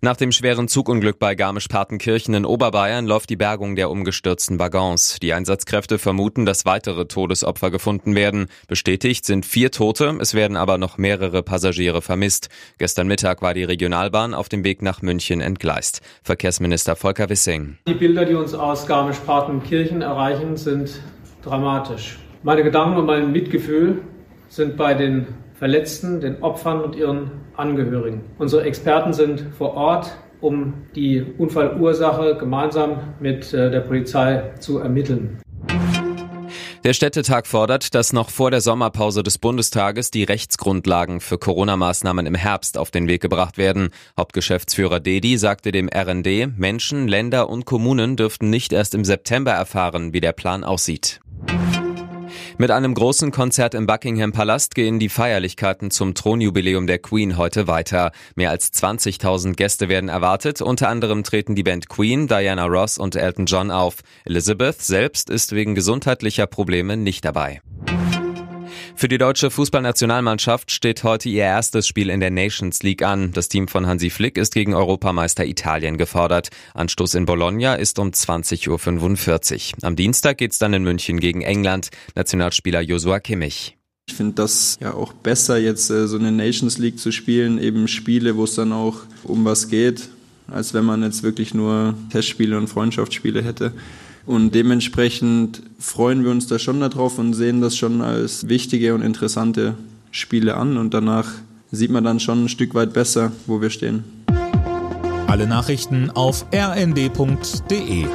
Nach dem schweren Zugunglück bei Garmisch-Partenkirchen in Oberbayern läuft die Bergung der umgestürzten Waggons. Die Einsatzkräfte vermuten, dass weitere Todesopfer gefunden werden. Bestätigt sind vier Tote, es werden aber noch mehrere Passagiere vermisst. Gestern Mittag war die Regionalbahn auf dem Weg nach München entgleist. Verkehrsminister Volker Wissing. Die Bilder, die uns aus Garmisch-Partenkirchen erreichen, sind dramatisch. Meine Gedanken und mein Mitgefühl sind bei den Verletzten, den Opfern und ihren Angehörigen. Unsere Experten sind vor Ort, um die Unfallursache gemeinsam mit äh, der Polizei zu ermitteln. Der Städtetag fordert, dass noch vor der Sommerpause des Bundestages die Rechtsgrundlagen für Corona-Maßnahmen im Herbst auf den Weg gebracht werden. Hauptgeschäftsführer Dedi sagte dem RND, Menschen, Länder und Kommunen dürften nicht erst im September erfahren, wie der Plan aussieht. Mit einem großen Konzert im Buckingham Palast gehen die Feierlichkeiten zum Thronjubiläum der Queen heute weiter. Mehr als 20.000 Gäste werden erwartet. Unter anderem treten die Band Queen, Diana Ross und Elton John auf. Elizabeth selbst ist wegen gesundheitlicher Probleme nicht dabei. Für die deutsche Fußballnationalmannschaft steht heute ihr erstes Spiel in der Nations League an. Das Team von Hansi Flick ist gegen Europameister Italien gefordert. Anstoß in Bologna ist um 20.45 Uhr. Am Dienstag geht's dann in München gegen England. Nationalspieler Josua Kimmich. Ich finde das ja auch besser, jetzt äh, so eine Nations League zu spielen, eben Spiele, wo es dann auch um was geht, als wenn man jetzt wirklich nur Testspiele und Freundschaftsspiele hätte. Und dementsprechend freuen wir uns da schon darauf und sehen das schon als wichtige und interessante Spiele an. Und danach sieht man dann schon ein Stück weit besser, wo wir stehen. Alle Nachrichten auf rnd.de